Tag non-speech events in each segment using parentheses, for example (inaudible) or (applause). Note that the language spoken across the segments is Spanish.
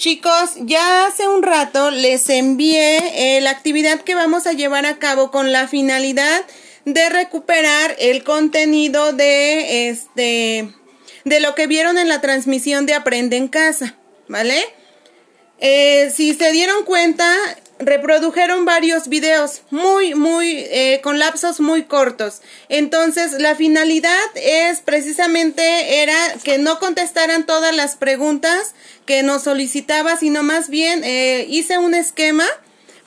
Chicos, ya hace un rato les envié eh, la actividad que vamos a llevar a cabo con la finalidad de recuperar el contenido de este de lo que vieron en la transmisión de Aprende en Casa, ¿vale? Eh, si se dieron cuenta, reprodujeron varios videos muy, muy, eh, con lapsos muy cortos. Entonces, la finalidad es precisamente era que no contestaran todas las preguntas que nos solicitaba, sino más bien eh, hice un esquema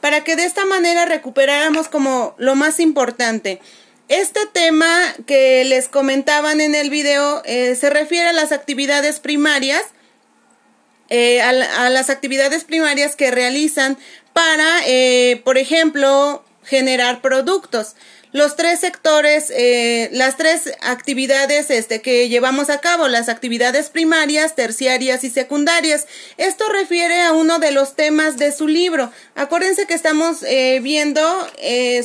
para que de esta manera recuperáramos como lo más importante. Este tema que les comentaban en el video eh, se refiere a las actividades primarias, a, las actividades primarias que realizan para, eh, por ejemplo, generar productos. Los tres sectores, eh, las tres actividades este, que llevamos a cabo, las actividades primarias, terciarias y secundarias. Esto refiere a uno de los temas de su libro. Acuérdense que estamos eh, viendo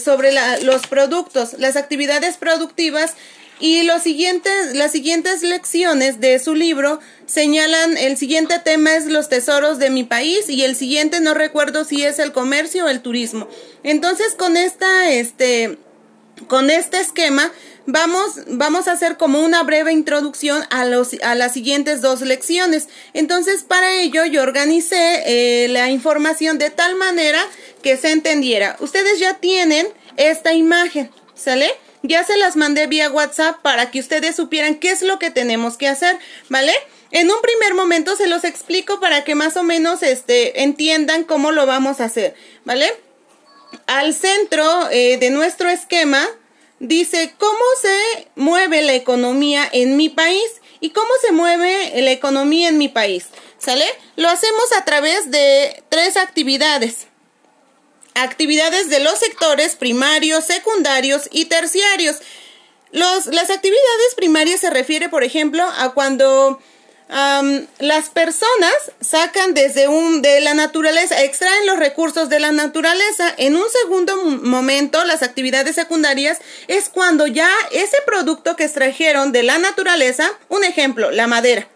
sobre los productos, las actividades productivas y los siguientes, las siguientes lecciones de su libro señalan, el siguiente tema es los tesoros de mi país y el siguiente no recuerdo si es el comercio o el turismo. Entonces con esta, este, con este esquema vamos, vamos a hacer como una breve introducción a, los, a las siguientes dos lecciones. Entonces para ello yo organicé eh, la información de tal manera que se entendiera. Ustedes ya tienen esta imagen, ¿sale? Ya se las mandé vía WhatsApp para que ustedes supieran qué es lo que tenemos que hacer, ¿vale? En un primer momento se los explico para que más o menos este, entiendan cómo lo vamos a hacer, ¿vale? Al centro eh, de nuestro esquema dice cómo se mueve la economía en mi país y cómo se mueve la economía en mi país, ¿sale? Lo hacemos a través de tres actividades actividades de los sectores primarios, secundarios y terciarios. Los, las actividades primarias se refiere, por ejemplo, a cuando las personas sacan desde un de la naturaleza, extraen los recursos de la naturaleza. En un segundo momento, las actividades secundarias es cuando ya ese producto que extrajeron de la naturaleza, un ejemplo, la madera.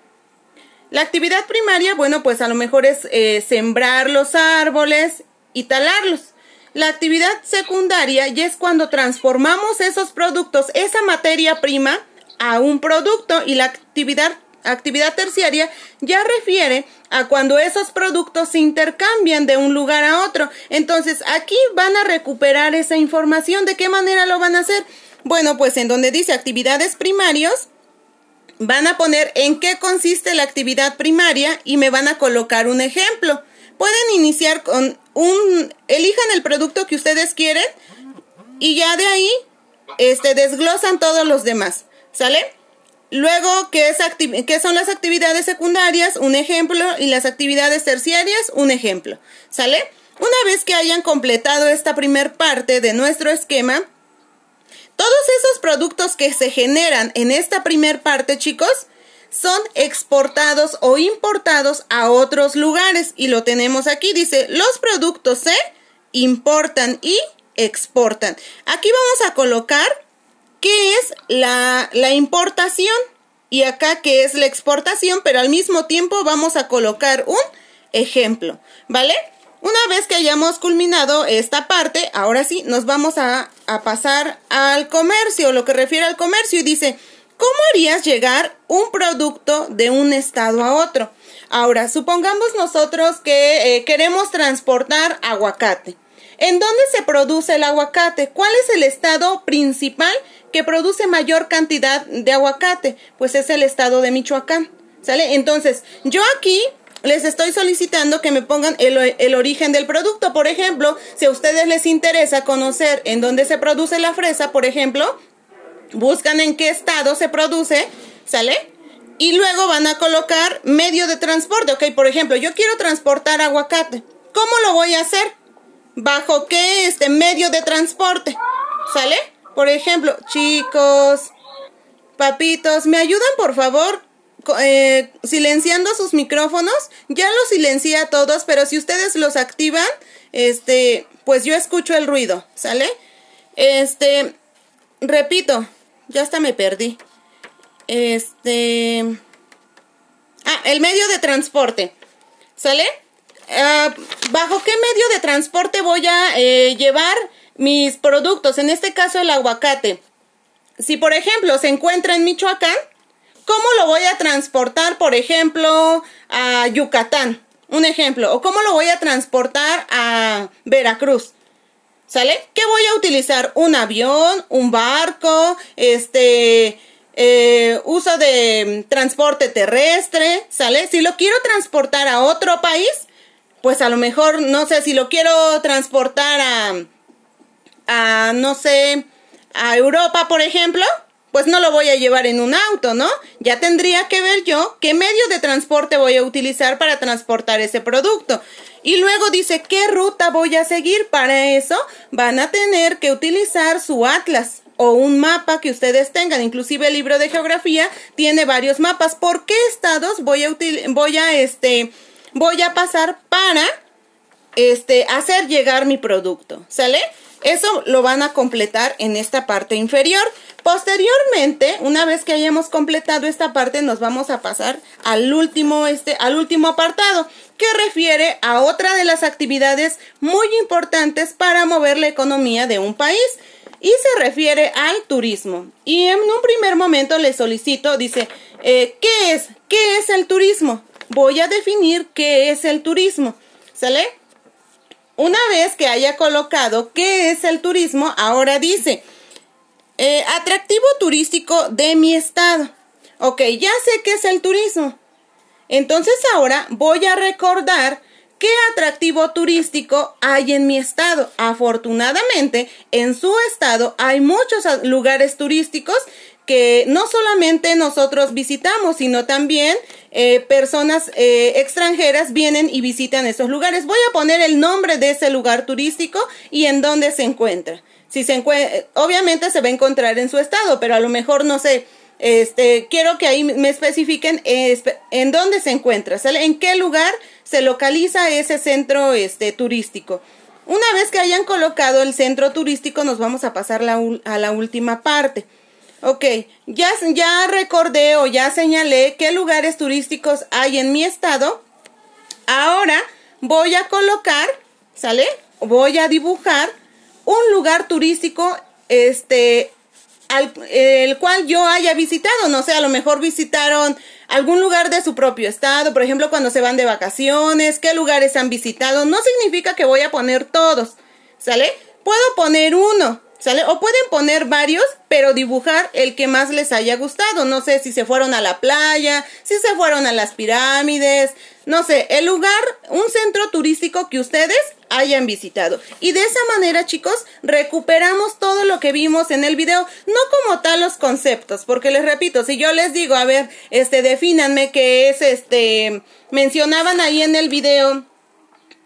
La actividad primaria, bueno, pues a lo mejor es eh, sembrar los árboles y talarlos. La actividad secundaria ya es cuando transformamos esos productos, esa materia prima, a un producto y la actividad, actividad terciaria ya refiere a cuando esos productos se intercambian de un lugar a otro. Entonces aquí van a recuperar esa información. ¿De qué manera lo van a hacer? Bueno, pues en donde dice actividades primarios, van a poner en qué consiste la actividad primaria y me van a colocar un ejemplo. Pueden iniciar con un, elijan el producto que ustedes quieren y ya de ahí, este, desglosan todos los demás, ¿sale? Luego, ¿qué, es ¿qué son las actividades secundarias? Un ejemplo. Y las actividades terciarias, un ejemplo. ¿Sale? Una vez que hayan completado esta primer parte de nuestro esquema, todos esos productos que se generan en esta primer parte, chicos, son exportados o importados a otros lugares. Y lo tenemos aquí, dice, los productos se importan y exportan. Aquí vamos a colocar qué es la, la importación y acá qué es la exportación, pero al mismo tiempo vamos a colocar un ejemplo, ¿vale? Una vez que hayamos culminado esta parte, ahora sí, nos vamos a, a pasar al comercio, lo que refiere al comercio, y dice, ¿Cómo harías llegar un producto de un estado a otro? Ahora, supongamos nosotros que eh, queremos transportar aguacate. ¿En dónde se produce el aguacate? ¿Cuál es el estado principal que produce mayor cantidad de aguacate? Pues es el estado de Michoacán. ¿Sale? Entonces, yo aquí les estoy solicitando que me pongan el, el, origen del producto. Por ejemplo, si a ustedes les interesa conocer en dónde se produce la fresa, por ejemplo, buscan en qué estado se produce, ¿sale? Y luego van a colocar medio de transporte, ok, por ejemplo, yo quiero transportar aguacate. ¿Cómo lo voy a hacer? ¿Bajo qué este medio de transporte? ¿Sale? Por ejemplo, chicos, papitos, ¿me ayudan por favor eh, silenciando sus micrófonos? Ya los silencié a todos, pero si ustedes los activan, este, pues yo escucho el ruido, ¿sale? Este, repito, ya hasta me perdí. Este. Ah, el medio de transporte. ¿Sale? Ah, ¿Bajo qué medio de transporte voy a eh, llevar mis productos? En este caso el aguacate. Si por ejemplo se encuentra en Michoacán, ¿cómo lo voy a transportar, por ejemplo, a Yucatán? Un ejemplo. ¿O cómo lo voy a transportar a Veracruz? ¿Sale? ¿Qué voy a utilizar? ¿Un avión? ¿Un barco? Este... Eh, uso de transporte terrestre, ¿sale? Si lo quiero transportar a otro país, pues a lo mejor, no sé, si lo quiero transportar a, a, no sé, a Europa, por ejemplo, pues no lo voy a llevar en un auto, ¿no? Ya tendría que ver yo qué medio de transporte voy a utilizar para transportar ese producto. Y luego dice qué ruta voy a seguir. Para eso van a tener que utilizar su atlas o un mapa que ustedes tengan. Inclusive el libro de geografía tiene varios mapas. ¿Por qué estados voy a este voy a pasar para este hacer llegar mi producto? ¿Sale? Eso lo van a completar en esta parte inferior. Posteriormente, una vez que hayamos completado esta parte, nos vamos a pasar al último, este, al último apartado, que refiere a otra de las actividades muy importantes para mover la economía de un país y se refiere al turismo. Y en un primer momento le solicito, dice, eh, ¿qué es? ¿Qué es el turismo? Voy a definir qué es el turismo. ¿Sale? Una vez que haya colocado qué es el turismo, ahora dice, eh, atractivo turístico de mi estado. Ok, ya sé qué es el turismo. Entonces ahora voy a recordar qué atractivo turístico hay en mi estado. Afortunadamente, en su estado hay muchos lugares turísticos que no solamente nosotros visitamos, sino también eh, personas eh, extranjeras vienen y visitan esos lugares. Voy a poner el nombre de ese lugar turístico y en dónde se encuentra. Si se encuentra, obviamente se va a encontrar en su estado, pero a lo mejor no sé. Este, quiero que ahí me especifiquen en dónde se encuentra, en qué lugar se localiza ese centro este, turístico. Una vez que hayan colocado el centro turístico, nos vamos a pasar a la última parte. Ok, ya, ya recordé o ya señalé qué lugares turísticos hay en mi estado. Ahora voy a colocar, ¿sale? Voy a dibujar un lugar turístico, este, el cual yo haya visitado. No sé, a lo mejor visitaron algún lugar de su propio estado, por ejemplo, cuando se van de vacaciones, qué lugares han visitado. No significa que voy a poner todos, ¿sale? Puedo poner uno, O pueden poner varios, pero dibujar el que más les haya gustado. No sé si se fueron a la playa, si se fueron a las pirámides, no sé, el lugar, un centro turístico que ustedes hayan visitado. Y de esa manera, chicos, recuperamos todo lo que vimos en el video, no como tal los conceptos, porque les repito, si yo les digo, a ver, este, defínanme qué es, este, mencionaban ahí en el video,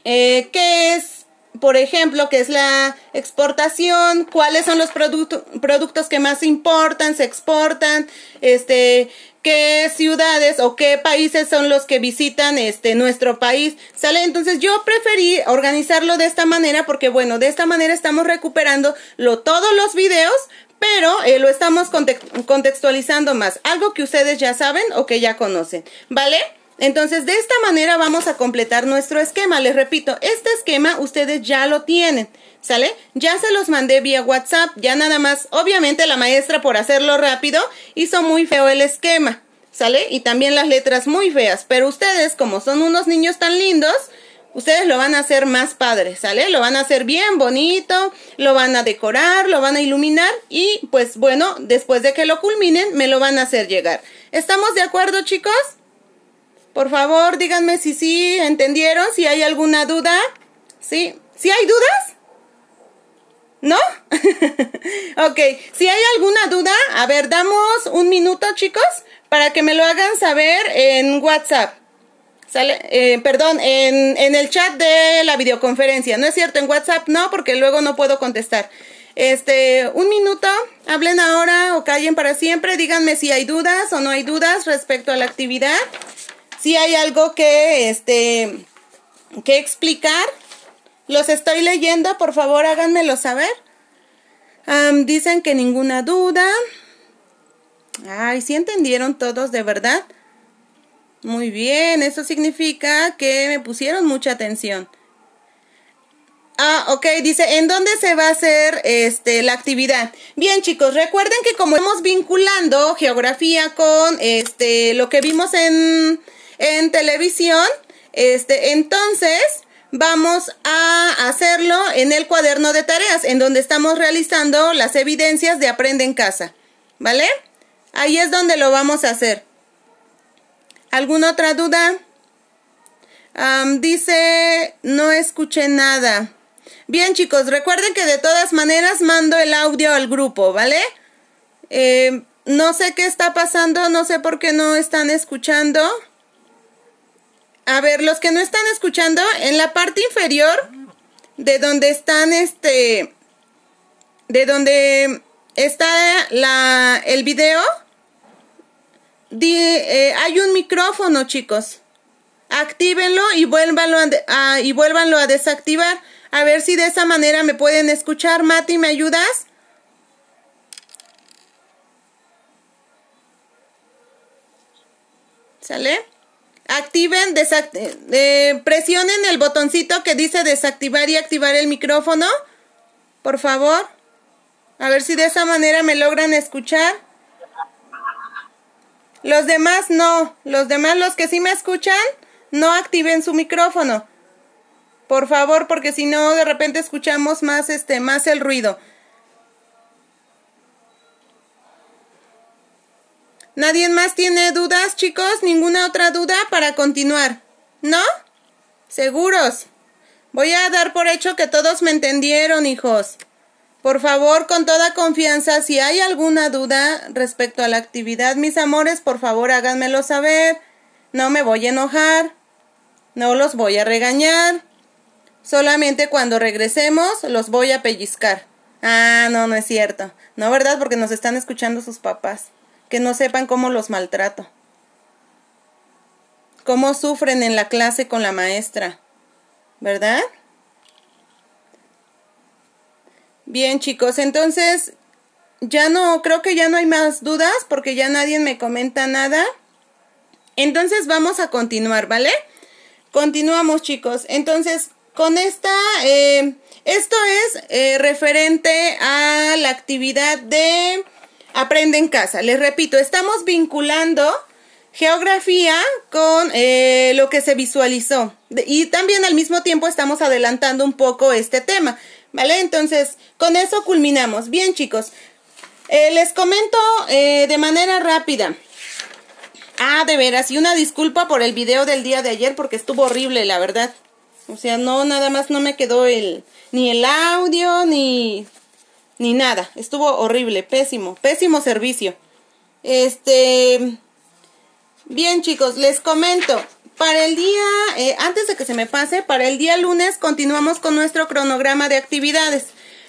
eh, qué es por ejemplo, qué es la exportación, cuáles son los productos que más importan, se exportan, este, qué ciudades o qué países son los que visitan este nuestro país, ¿sale? Entonces yo preferí organizarlo de esta manera porque bueno, de esta manera estamos recuperando lo, todos los videos, pero eh, lo estamos contextualizando más, algo que ustedes ya saben o que ya conocen, ¿vale? Entonces, de esta manera vamos a completar nuestro esquema. Les repito, este esquema ustedes ya lo tienen, ¿sale? Ya se los mandé vía WhatsApp, ya nada más, obviamente la maestra por hacerlo rápido hizo muy feo el esquema, ¿sale? Y también las letras muy feas, pero ustedes, como son unos niños tan lindos, ustedes lo van a hacer más padre, ¿sale? Lo van a hacer bien bonito, lo van a decorar, lo van a iluminar y pues bueno, después de que lo culminen, me lo van a hacer llegar. ¿Estamos de acuerdo, chicos? Por favor, díganme si sí entendieron, si hay alguna duda. ¿Sí? ¿Sí hay dudas? ¿No? (laughs) ok, si hay alguna duda, a ver, damos un minuto, chicos, para que me lo hagan saber en WhatsApp. ¿Sale? Eh, perdón, en, en el chat de la videoconferencia. No es cierto, en WhatsApp no, porque luego no puedo contestar. Este, un minuto, hablen ahora o callen para siempre, díganme si hay dudas o no hay dudas respecto a la actividad si hay algo que, este, que explicar, los estoy leyendo, por favor háganmelo saber. dicen que ninguna duda. Ay, ¿sí entendieron todos de verdad? Muy bien, eso significa que me pusieron mucha atención. Ah, ok, dice, ¿en dónde se va a hacer este, la actividad? Bien, chicos, recuerden que como estamos vinculando geografía con este, lo que vimos en, en televisión, este, entonces vamos a hacerlo en el cuaderno de tareas, en donde estamos realizando las evidencias de Aprende en Casa. ¿Vale? Ahí es donde lo vamos a hacer. ¿Alguna otra duda? dice, no escuché nada. Bien chicos, recuerden que de todas maneras mando el audio al grupo, ¿vale? Eh, no sé qué está pasando, no sé por qué no están escuchando. A ver, los que no están escuchando, en la parte inferior, de donde están este, de donde está la, el video, eh, hay un micrófono, chicos. Actívenlo y vuélvanlo a, y vuélvanlo a desactivar. A ver si de esa manera me pueden escuchar. Mati, ¿me ayudas? ¿Sale? Activen, eh, presionen el botoncito que dice desactivar y activar el micrófono. Por favor. A ver si de esa manera me logran escuchar. Los demás no. Los demás, los que sí me escuchan, no activen su micrófono. Por favor, porque si no, de repente escuchamos más, este, más el ruido. ¿Nadie más tiene dudas, chicos? ¿Ninguna otra duda para continuar? ¿No? ¿Seguros? Voy a dar por hecho que todos me entendieron, hijos. Por favor, con toda confianza, si hay alguna duda respecto a la actividad, mis amores, por favor háganmelo saber. No me voy a enojar. No los voy a regañar. Solamente cuando regresemos los voy a pellizcar. Ah, no, no es cierto. No, ¿verdad? Porque nos están escuchando sus papás. Que no sepan cómo los maltrato. Cómo sufren en la clase con la maestra. ¿Verdad? Bien, chicos, entonces ya no, creo que ya no hay más dudas porque ya nadie me comenta nada. Entonces vamos a continuar, ¿vale? Continuamos, chicos. Entonces, con esta, eh, esto es eh, referente a la actividad de Aprende en casa. Les repito, estamos vinculando geografía con eh, lo que se visualizó. Y también al mismo tiempo estamos adelantando un poco este tema. ¿Vale? Entonces, con eso culminamos. Bien, chicos. les comento de manera rápida. Ah, de veras, y una disculpa por el video del día de ayer porque estuvo horrible, la verdad. O sea, no, nada más no me quedó el, ni el audio, ni, ni nada. Estuvo horrible, pésimo, pésimo servicio. Este, bien chicos, les comento. Para el día, eh, antes de que se me pase, para el día lunes continuamos con nuestro cronograma de actividades,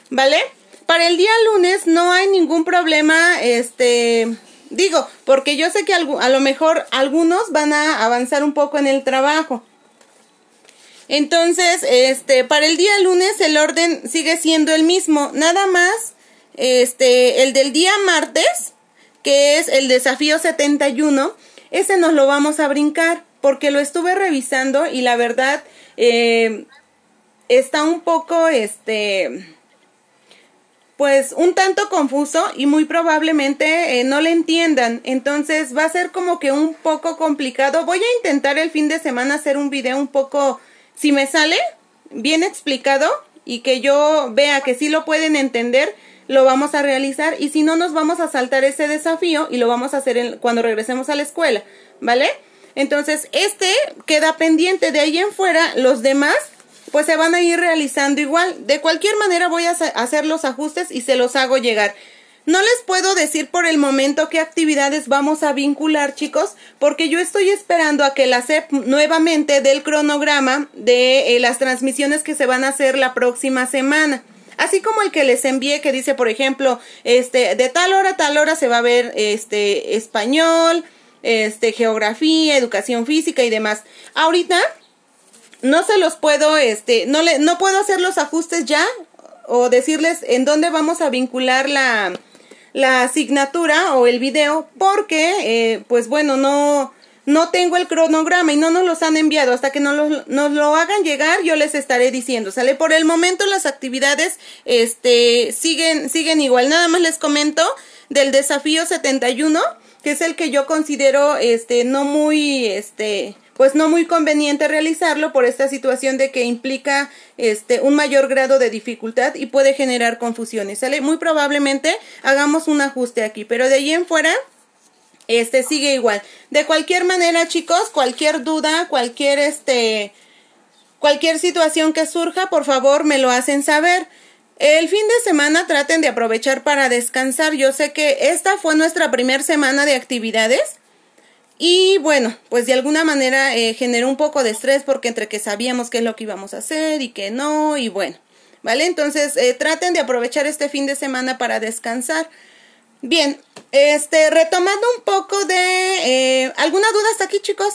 ¿vale? Para el día lunes no hay ningún problema, este, digo, porque yo sé que a lo mejor algunos van a avanzar un poco en el trabajo. Entonces, este, para el día lunes el orden sigue siendo el mismo, nada más, este, el del día martes, que es el desafío 71, ese nos lo vamos a brincar, porque lo estuve revisando y la verdad, eh, está un poco, este, pues un tanto confuso y muy probablemente eh, no le entiendan. Entonces va a ser como que un poco complicado. Voy a intentar el fin de semana hacer un video un poco si me sale bien explicado y que yo vea que sí lo pueden entender, lo vamos a realizar y si no nos vamos a saltar ese desafío y lo vamos a hacer cuando regresemos a la escuela, ¿vale? Entonces, este queda pendiente de ahí en fuera, los demás pues se van a ir realizando igual. De cualquier manera voy a hacer los ajustes y se los hago llegar. No les puedo decir por el momento qué actividades vamos a vincular, chicos, porque yo estoy esperando a que la CEP nuevamente del cronograma de eh, las transmisiones que se van a hacer la próxima semana. Así como el que les envié que dice, por ejemplo, este, de tal hora a tal hora se va a ver este español, este geografía, educación física y demás. Ahorita no se los puedo este no le no puedo hacer los ajustes ya o decirles en dónde vamos a vincular la la asignatura o el video porque, eh, pues bueno, no, no tengo el cronograma y no nos los han enviado. Hasta que nos lo, nos lo hagan llegar, yo les estaré diciendo, ¿sale? Por el momento las actividades este, siguen, siguen igual. Nada más les comento del desafío 71, que es el que yo considero este, no muy, este, pues no muy conveniente realizarlo por esta situación de que implica este un mayor grado de dificultad y puede generar confusiones. ¿Sale? Muy probablemente hagamos un ajuste aquí, pero de ahí en fuera este sigue igual. De cualquier manera, chicos, cualquier duda, cualquier este cualquier situación que surja, por favor, me lo hacen saber. El fin de semana traten de aprovechar para descansar. Yo sé que esta fue nuestra primera semana de actividades. Y bueno, pues de alguna manera eh, generó un poco de estrés porque entre que sabíamos qué es lo que íbamos a hacer y que no, y bueno, ¿vale? Entonces eh, traten de aprovechar este fin de semana para descansar. Bien, este, retomando un poco de... Eh, ¿Alguna duda hasta aquí, chicos?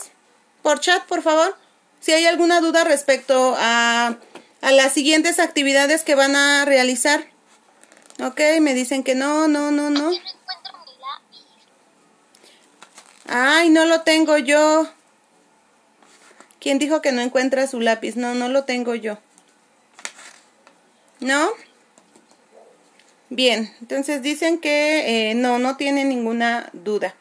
Por chat, por favor. Si hay alguna duda respecto a, a las siguientes actividades que van a realizar. Ok, me dicen que no, no, no, no. Ay, no lo tengo yo. ¿Quién dijo que no encuentra su lápiz? No, no lo tengo yo. ¿No? Bien, entonces dicen que eh, no, no tienen ninguna duda.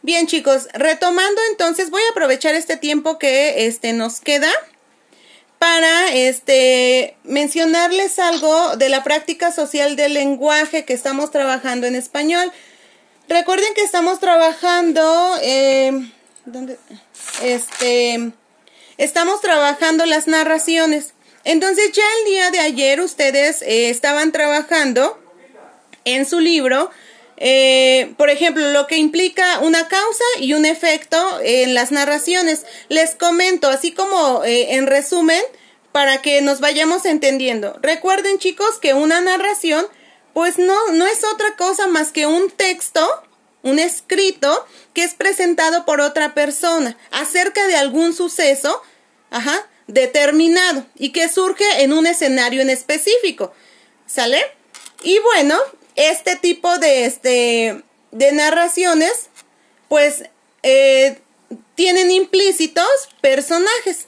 Bien, chicos, retomando entonces, voy a aprovechar este tiempo que este, nos queda para este, mencionarles algo de la práctica social del lenguaje que estamos trabajando en español. Recuerden que estamos trabajando, eh. Este, estamos trabajando las narraciones. Entonces ya el día de ayer ustedes eh, estaban trabajando en su libro, eh, por ejemplo, lo que implica una causa y un efecto en las narraciones. Les comento, así como eh, en resumen, para que nos vayamos entendiendo. Recuerden, chicos, que una narración, pues no, no es otra cosa más que un texto, un escrito, que es presentado por otra persona acerca de algún suceso, ajá, determinado y que surge en un escenario en específico. ¿Sale? Y bueno, este tipo de, este, de narraciones, pues, eh, tienen implícitos personajes.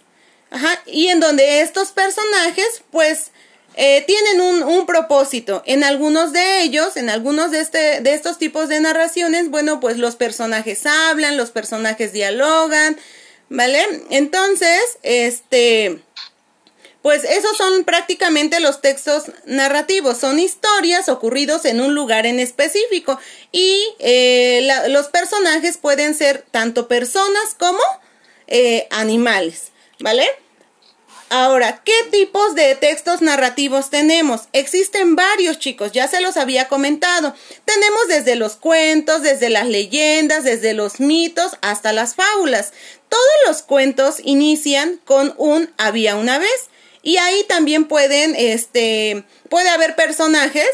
Ajá, y en donde estos personajes, pues, eh, tienen un, un, propósito. En algunos de ellos, en algunos de, este, de estos tipos de narraciones, bueno, pues los personajes hablan, los personajes dialogan, ¿vale? Entonces, este, pues esos son prácticamente los textos narrativos, son historias ocurridos en un lugar en específico y eh, los personajes pueden ser tanto personas como eh, animales, ¿vale? Ahora, ¿qué tipos de textos narrativos tenemos? Existen varios, chicos, ya se los había comentado. Tenemos desde los cuentos, desde las leyendas, desde los mitos hasta las fábulas. Todos los cuentos inician con un había una vez. Y ahí también pueden, este, puede haber personajes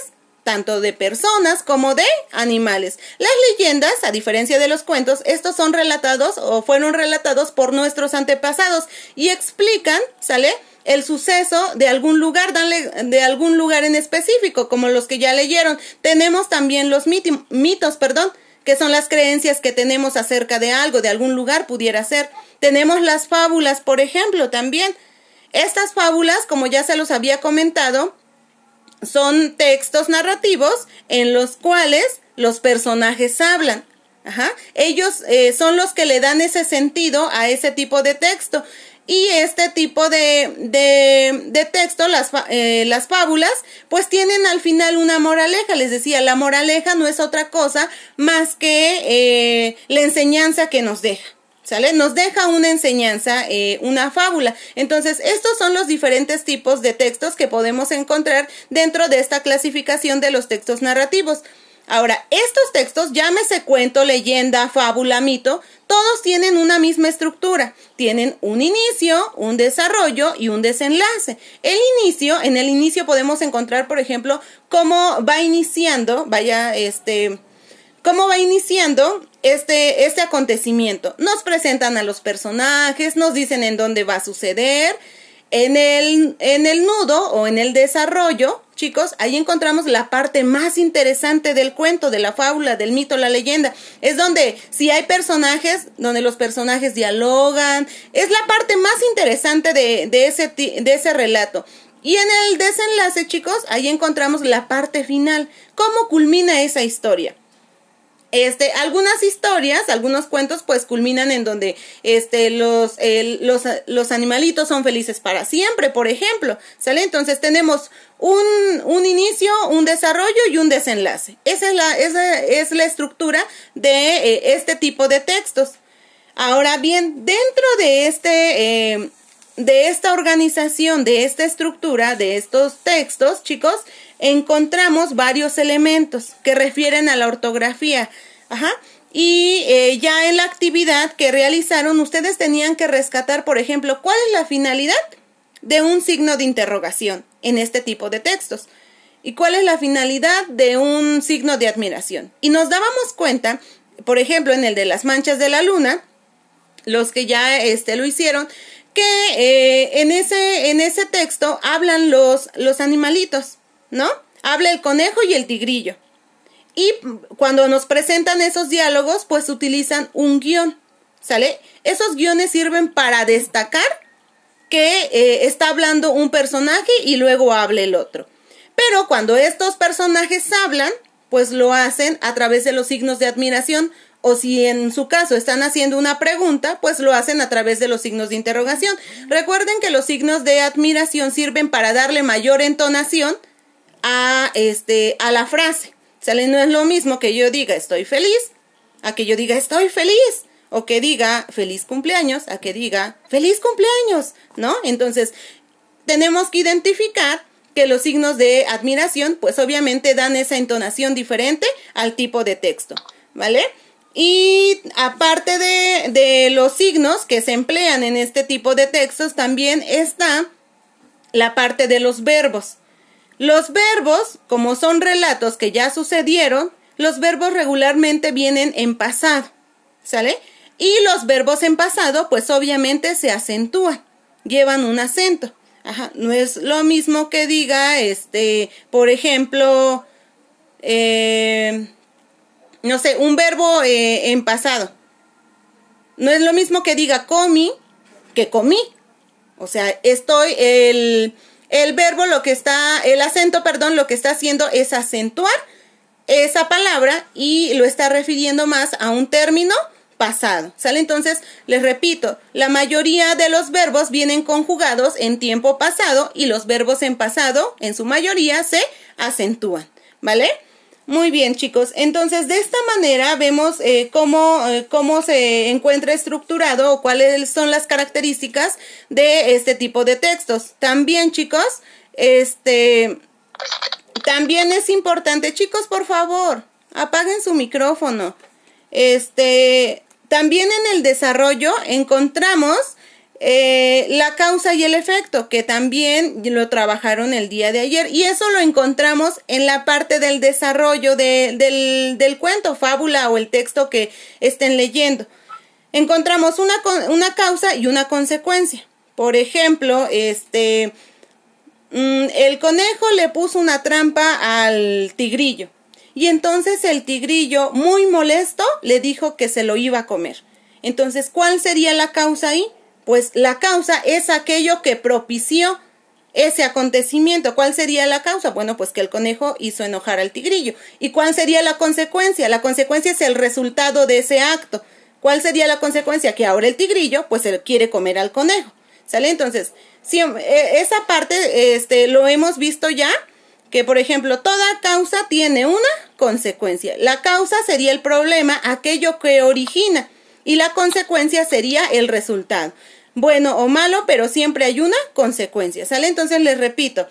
tanto de personas como de animales. Las leyendas, a diferencia de los cuentos, estos son relatados o fueron relatados por nuestros antepasados y explican, ¿sale? El suceso de algún lugar, de algún lugar en específico, como los que ya leyeron. Tenemos también los mitos, perdón, que son las creencias que tenemos acerca de algo, de algún lugar pudiera ser. Tenemos las fábulas, por ejemplo, también. Estas fábulas, como ya se los había comentado, son textos narrativos en los cuales los personajes hablan. Ajá. Ellos eh, son los que le dan ese sentido a ese tipo de texto. Y este tipo de, de, de texto, las, eh, las fábulas, pues tienen al final una moraleja. Les decía, la moraleja no es otra cosa más que eh, la enseñanza que nos deja. ¿Sale? Nos deja una enseñanza, eh, una fábula. Entonces, estos son los diferentes tipos de textos que podemos encontrar dentro de esta clasificación de los textos narrativos. Ahora, estos textos, llámese cuento, leyenda, fábula, mito, todos tienen una misma estructura. Tienen un inicio, un desarrollo y un desenlace. El inicio, en el inicio podemos encontrar, por ejemplo, cómo va iniciando, vaya, este, cómo va iniciando este, este acontecimiento. Nos presentan a los personajes, nos dicen en dónde va a suceder En el, en el nudo o en el desarrollo, chicos, ahí encontramos la parte más interesante del cuento, de la fábula, del mito, la leyenda. Es donde si hay personajes, donde los personajes dialogan, es la parte más interesante de, de, ese, de ese relato. Y en el desenlace, chicos, ahí encontramos la parte final, cómo culmina esa historia. Este, algunas historias, algunos cuentos, pues culminan en donde este, los, los, los, animalitos son felices para siempre, por ejemplo. ¿Sale? Entonces tenemos un, un, inicio, un desarrollo y un desenlace. Esa es la, esa es la estructura de eh, este tipo de textos. Ahora bien, dentro de este, eh, de esta organización, de esta estructura, de estos textos, chicos, encontramos varios elementos que refieren a la ortografía. Ajá. Y eh, ya en la actividad que realizaron, ustedes tenían que rescatar, por ejemplo, cuál es la finalidad de un signo de interrogación en este tipo de textos y cuál es la finalidad de un signo de admiración. Y nos dábamos cuenta, por ejemplo, en el de las manchas de la luna, los que ya este, lo hicieron, que eh, en, ese, en ese texto hablan los, los animalitos, ¿no? Habla el conejo y el tigrillo. Y cuando nos presentan esos diálogos, pues utilizan un guion, ¿sale? Esos guiones sirven para destacar que eh, está hablando un personaje y luego habla el otro. Pero cuando estos personajes hablan, pues lo hacen a través de los signos de admiración o si en su caso están haciendo una pregunta, pues lo hacen a través de los signos de interrogación. Recuerden que los signos de admiración sirven para darle mayor entonación a, este, a la frase. No es lo mismo que yo diga estoy feliz a que yo diga estoy feliz o que diga feliz cumpleaños a que diga feliz cumpleaños, ¿no? Entonces, tenemos que identificar que los signos de admiración, pues obviamente dan esa entonación diferente al tipo de texto, ¿vale? Y aparte de, de los signos que se emplean en este tipo de textos, también está la parte de los verbos. Los verbos, como son relatos que ya sucedieron, los verbos regularmente vienen en pasado, ¿sale? Y los verbos en pasado, pues obviamente se acentúan, llevan un acento. Ajá, no es lo mismo que diga, este, por ejemplo, eh, no sé, un verbo eh, en pasado. No es lo mismo que diga comí que comí. O sea, estoy, el, el verbo lo que está, el acento, perdón, lo que está haciendo es acentuar esa palabra y lo está refiriendo más a un término pasado. ¿Sale? Entonces, les repito, la mayoría de los verbos vienen conjugados en tiempo pasado y los verbos en pasado, en su mayoría, se acentúan. ¿Vale? Muy bien, chicos. Entonces, de esta manera vemos eh, cómo, eh, cómo se encuentra estructurado o cuáles son las características de este tipo de textos. También, chicos, este, también es importante, chicos, por favor, apaguen su micrófono. Este, también en el desarrollo encontramos eh, la causa y el efecto, que también lo trabajaron el día de ayer. Y eso lo encontramos en la parte del desarrollo del, del, cuento, fábula o el texto que estén leyendo. Encontramos una, una causa y una consecuencia. Por ejemplo, este, mm, el conejo le puso una trampa al tigrillo. Y entonces el tigrillo, muy molesto, le dijo que se lo iba a comer. Entonces, ¿cuál sería la causa ahí? Pues la causa es aquello que propició ese acontecimiento. ¿Cuál sería la causa? Bueno, pues que el conejo hizo enojar al tigrillo. ¿Y cuál sería la consecuencia? La consecuencia es el resultado de ese acto. ¿Cuál sería la consecuencia? Que ahora el tigrillo, pues, quiere comer al conejo. ¿Sale? Entonces, eh, esa parte, este, lo hemos visto ya, que por ejemplo, toda causa tiene una consecuencia. La causa sería el problema, aquello que origina, y la consecuencia sería el resultado bueno o malo, pero siempre hay una consecuencia, ¿sale? Entonces les repito,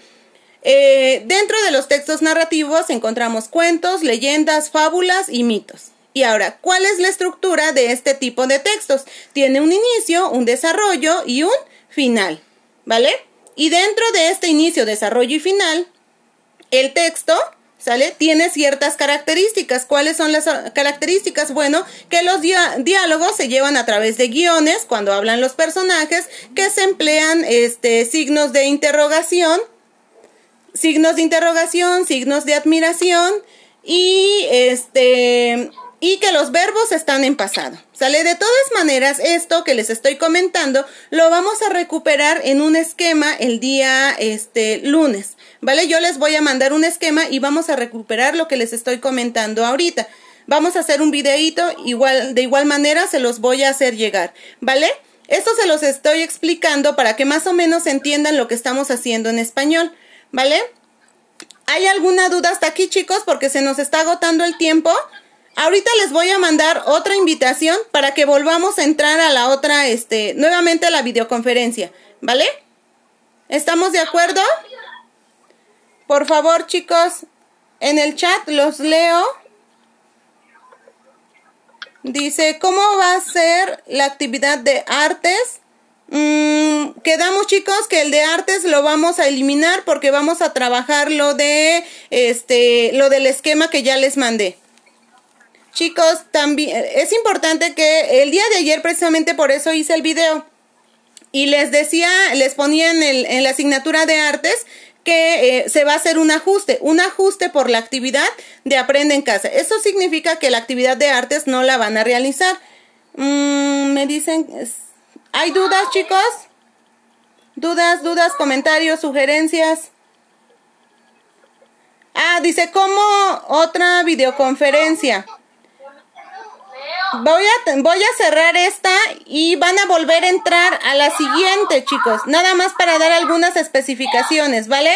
eh, dentro de los textos narrativos encontramos cuentos, leyendas, fábulas y mitos. Y ahora, ¿cuál es la estructura de este tipo de textos? Tiene un inicio, un desarrollo y un final, ¿vale? Y dentro de este inicio, desarrollo y final, el texto ¿sale? Tiene ciertas características. ¿Cuáles son las características? Bueno, que los diálogos se llevan a través de guiones cuando hablan los personajes, que se emplean este, signos de interrogación, signos de interrogación, signos de admiración y este y que los verbos están en pasado. ¿Sale? De todas maneras, esto que les estoy comentando lo vamos a recuperar en un esquema el día este lunes. ¿Vale? Yo les voy a mandar un esquema y vamos a recuperar lo que les estoy comentando ahorita. Vamos a hacer un videíto, igual, de igual manera se los voy a hacer llegar. ¿Vale? Esto se los estoy explicando para que más o menos entiendan lo que estamos haciendo en español. ¿Vale? ¿Hay alguna duda hasta aquí, chicos? Porque se nos está agotando el tiempo. Ahorita les voy a mandar otra invitación para que volvamos a entrar a la otra, este, nuevamente a la videoconferencia, ¿vale? ¿Estamos de acuerdo? Por favor, chicos, en el chat los leo. Dice, ¿cómo va a ser la actividad de artes? Mm, quedamos chicos que el de artes lo vamos a eliminar porque vamos a trabajar lo de este lo del esquema que ya les mandé. Chicos, también es importante que el día de ayer precisamente por eso hice el video y les decía, les ponía en, el, en la asignatura de artes que eh, se va a hacer un ajuste, un ajuste por la actividad de aprende en casa. Eso significa que la actividad de artes no la van a realizar. Mm, me dicen, ¿Hay dudas, chicos? ¿Dudas, dudas, comentarios, sugerencias? Ah, dice, ¿cómo otra videoconferencia? Voy a, voy a cerrar esta y van a volver a entrar a la siguiente, chicos. Nada más para dar algunas especificaciones, ¿vale?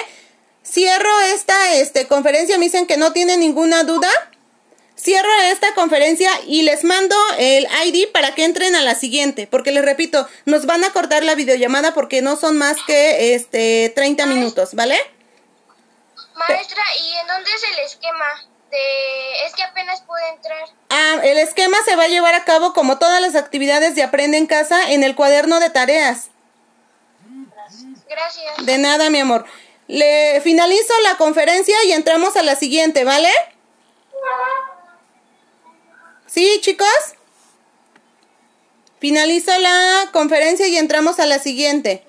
Cierro esta este, conferencia. Me dicen que no tienen ninguna duda. Cierro esta conferencia y les mando el ID para que entren a la siguiente, porque les repito, nos van a cortar la videollamada porque no son más que este 30 minutos, ¿vale? Maestra, ¿y en dónde es el esquema? De... Es que apenas puedo entrar. Ah, el esquema se va a llevar a cabo como todas las actividades de Aprende en Casa en el cuaderno de tareas. Gracias. De nada, mi amor. Le finalizo la conferencia y entramos a la siguiente, ¿vale? ¿Sí, chicos? Finalizo la conferencia y entramos a la siguiente.